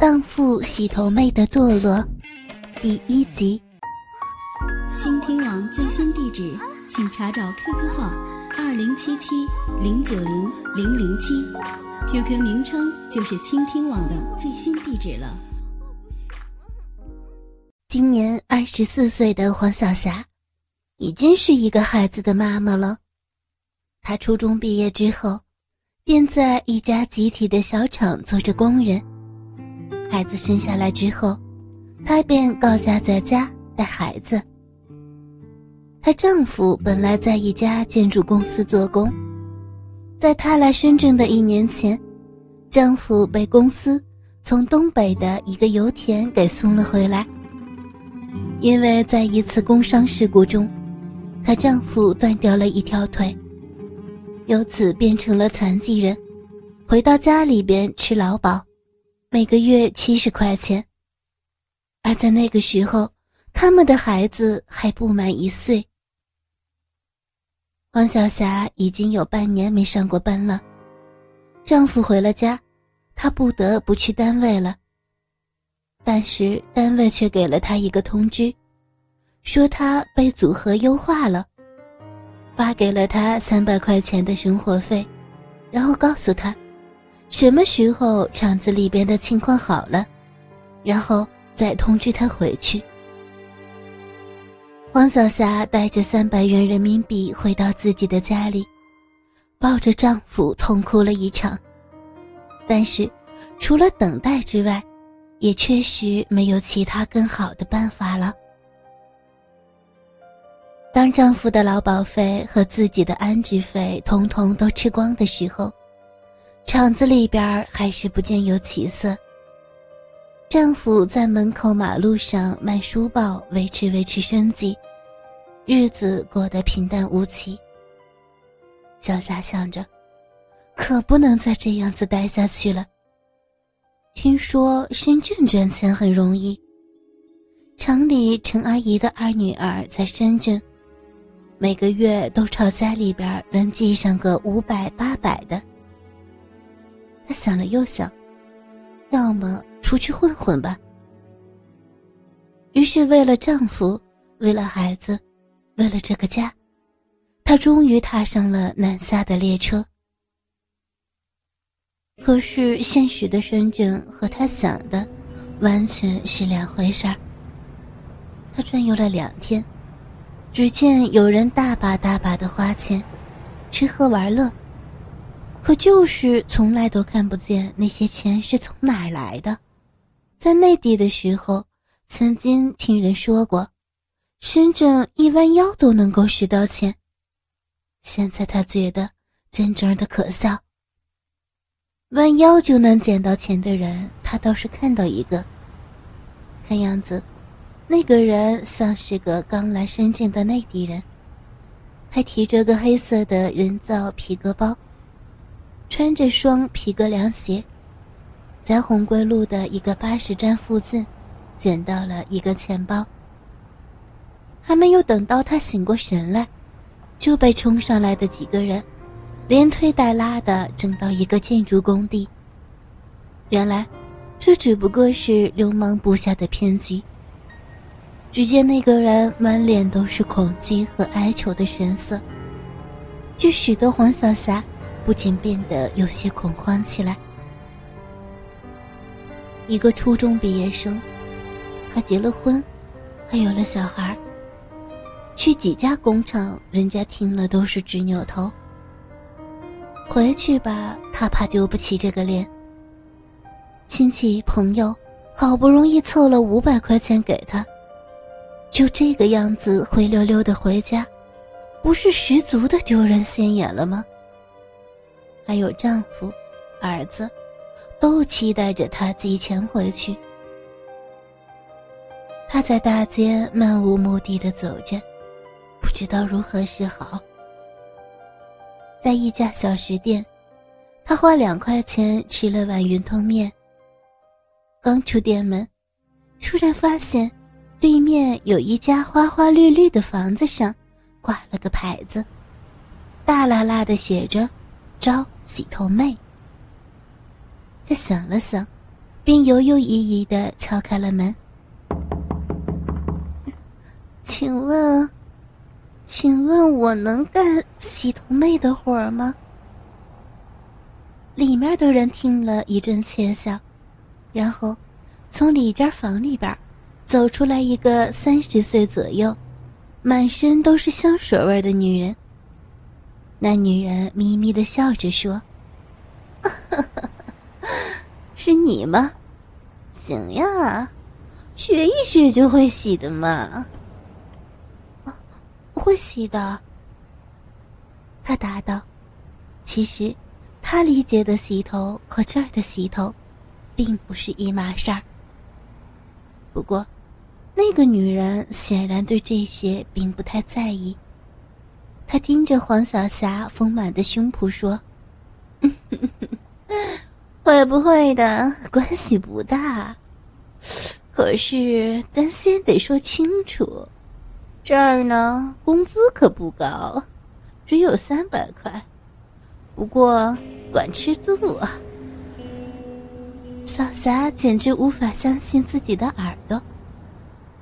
荡妇洗头妹的堕落，第一集。倾听网最新地址，请查找 QQ 号二零七七零九零零零七，QQ 名称就是倾听网的最新地址了。今年二十四岁的黄晓霞，已经是一个孩子的妈妈了。她初中毕业之后，便在一家集体的小厂做着工人。孩子生下来之后，她便高家在家带孩子。她丈夫本来在一家建筑公司做工，在她来深圳的一年前，丈夫被公司从东北的一个油田给送了回来。因为在一次工伤事故中，她丈夫断掉了一条腿，由此变成了残疾人，回到家里边吃劳保。每个月七十块钱，而在那个时候，他们的孩子还不满一岁。黄晓霞已经有半年没上过班了，丈夫回了家，她不得不去单位了。但是单位却给了她一个通知，说她被组合优化了，发给了她三百块钱的生活费，然后告诉她。什么时候厂子里边的情况好了，然后再通知他回去。黄晓霞带着三百元人民币回到自己的家里，抱着丈夫痛哭了一场。但是，除了等待之外，也确实没有其他更好的办法了。当丈夫的劳保费和自己的安置费通通都吃光的时候，厂子里边还是不见有起色。丈夫在门口马路上卖书报维持维持生计，日子过得平淡无奇。小霞想着，可不能再这样子待下去了。听说深圳赚钱很容易，厂里陈阿姨的二女儿在深圳，每个月都朝家里边能寄上个五百八百的。她想了又想，要么出去混混吧。于是，为了丈夫，为了孩子，为了这个家，她终于踏上了南下的列车。可是，现实的深圳和她想的完全是两回事儿。她转悠了两天，只见有人大把大把的花钱，吃喝玩乐。可就是从来都看不见那些钱是从哪儿来的。在内地的时候，曾经听人说过，深圳一弯腰都能够拾到钱。现在他觉得真正的可笑。弯腰就能捡到钱的人，他倒是看到一个。看样子，那个人像是个刚来深圳的内地人，还提着个黑色的人造皮革包。穿着双皮革凉鞋，在红桂路的一个巴士站附近，捡到了一个钱包。还没有等到他醒过神来，就被冲上来的几个人连推带拉的整到一个建筑工地。原来，这只不过是流氓布下的骗局。只见那个人满脸都是恐惧和哀求的神色，就许多黄晓霞。不禁变得有些恐慌起来。一个初中毕业生，还结了婚，还有了小孩。去几家工厂，人家听了都是直扭头。回去吧，他怕丢不起这个脸。亲戚朋友好不容易凑了五百块钱给他，就这个样子灰溜溜的回家，不是十足的丢人现眼了吗？还有丈夫、儿子，都期待着她寄钱回去。她在大街漫无目的的走着，不知道如何是好。在一家小食店，她花两块钱吃了碗云吞面。刚出店门，突然发现对面有一家花花绿绿的房子上挂了个牌子，大喇喇的写着。招洗头妹。他想了想，便犹犹豫豫的敲开了门。请问，请问我能干洗头妹的活儿吗？里面的人听了一阵窃笑，然后从里间房里边走出来一个三十岁左右、满身都是香水味的女人。那女人咪咪的笑着说：“ 是你吗？行呀，学一学就会洗的嘛。”“会洗的。”他答道。其实。他理解的洗头和这儿的洗头，并不是一码事儿。不过，那个女人显然对这些并不太在意。他盯着黄小霞丰满的胸脯说：“会不会的关系不大，可是咱先得说清楚，这儿呢工资可不高，只有三百块。”不过，管吃住啊！小霞简直无法相信自己的耳朵。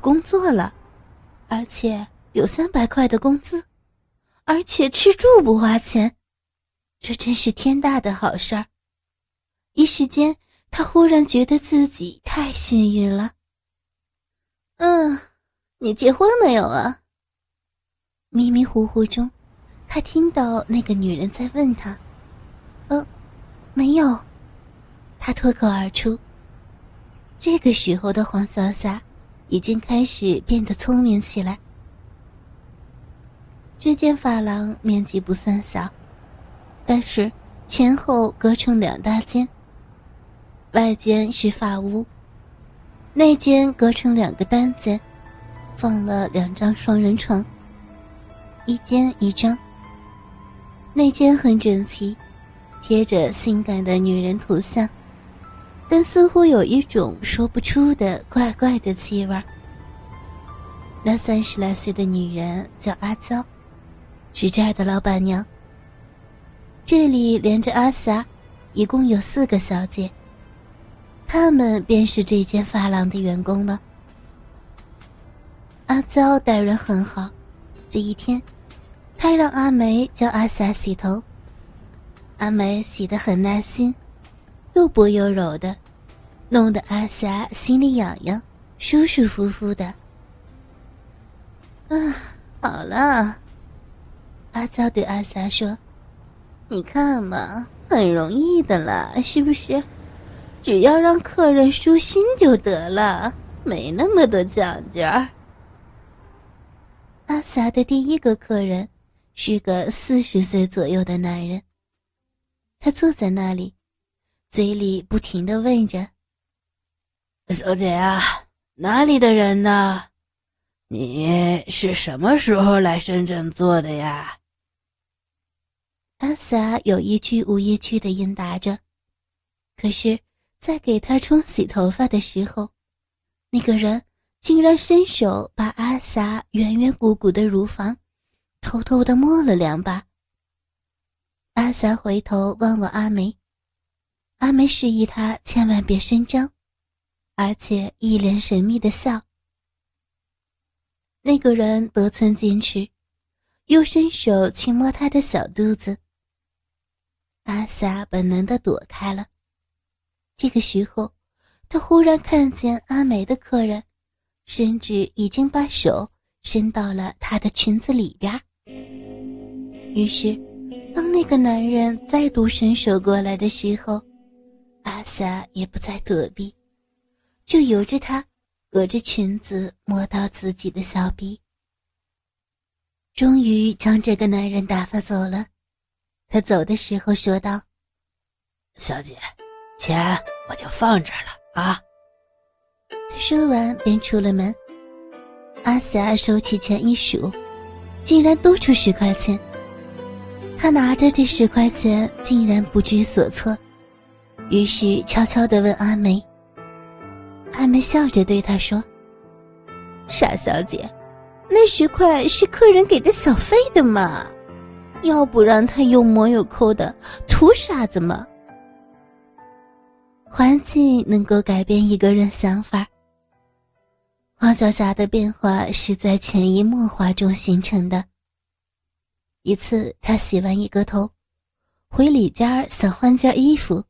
工作了，而且有三百块的工资，而且吃住不花钱，这真是天大的好事儿！一时间，他忽然觉得自己太幸运了。嗯，你结婚没有啊？迷迷糊糊中。他听到那个女人在问他：“呃，没有。”他脱口而出。这个时候的黄小霞已经开始变得聪明起来。这间发廊面积不算小，但是前后隔成两大间。外间是发屋，内间隔成两个单间，放了两张双人床，一间一张。内间很整齐，贴着性感的女人图像，但似乎有一种说不出的怪怪的气味。那三十来岁的女人叫阿娇，是这儿的老板娘。这里连着阿霞，一共有四个小姐，她们便是这间发廊的员工了。阿娇待人很好，这一天。她让阿梅教阿霞洗头，阿梅洗得很耐心，又薄又柔的，弄得阿霞心里痒痒，舒舒服服的。啊，好了，阿娇对阿霞说：“你看嘛，很容易的啦，是不是？只要让客人舒心就得了，没那么多讲究。”阿霞的第一个客人。是个四十岁左右的男人，他坐在那里，嘴里不停的问着：“小姐啊，哪里的人呢？你是什么时候来深圳做的呀？”阿萨有一句无一句的应答着，可是，在给他冲洗头发的时候，那个人竟然伸手把阿萨圆圆鼓鼓的乳房。偷偷的摸了两把。阿霞回头望望阿梅，阿梅示意他千万别声张，而且一脸神秘的笑。那个人得寸进尺，又伸手去摸她的小肚子。阿霞本能的躲开了。这个时候，他忽然看见阿梅的客人，甚至已经把手伸到了她的裙子里边。于是，当那个男人再度伸手过来的时候，阿霞也不再躲避，就由着他，隔着裙子摸到自己的小臂。终于将这个男人打发走了。他走的时候说道：“小姐，钱我就放这儿了啊。”他说完便出了门。阿霞收起钱一数，竟然多出十块钱。他拿着这十块钱，竟然不知所措，于是悄悄地问阿梅。阿梅笑着对他说：“傻小姐，那十块是客人给的小费的嘛，要不然他又摸又抠的，图啥子嘛？”环境能够改变一个人想法。黄小霞的变化是在潜移默化中形成的。一次，她洗完一个头，回里间想换件衣服，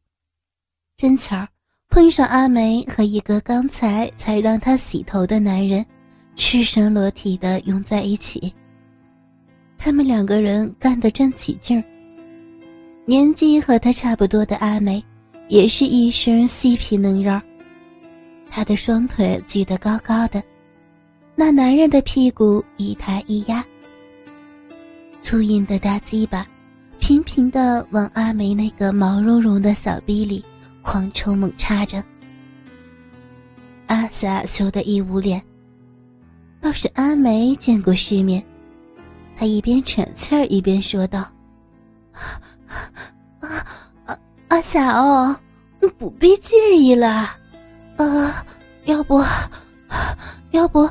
正巧碰上阿梅和一个刚才才让她洗头的男人赤身裸体的拥在一起。他们两个人干得正起劲儿。年纪和他差不多的阿梅，也是一身细皮嫩肉。她的双腿举得高高的，那男人的屁股一抬一压。粗硬的大鸡巴，频频的往阿梅那个毛茸茸的小逼里狂抽猛插着。阿霞羞得一捂脸。倒是阿梅见过世面，他一边喘气儿一边说道：“啊，阿阿霞哦，不必介意了。呃，要不，要不，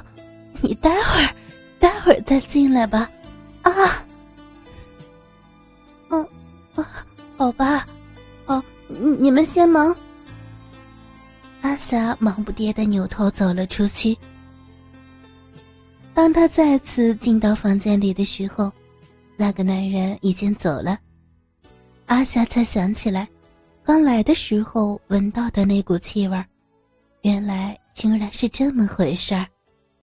你待会儿，待会儿再进来吧。啊。”好吧，哦，你们先忙。阿霞忙不迭的扭头走了出去。当他再次进到房间里的时候，那个男人已经走了。阿霞才想起来，刚来的时候闻到的那股气味原来竟然是这么回事儿。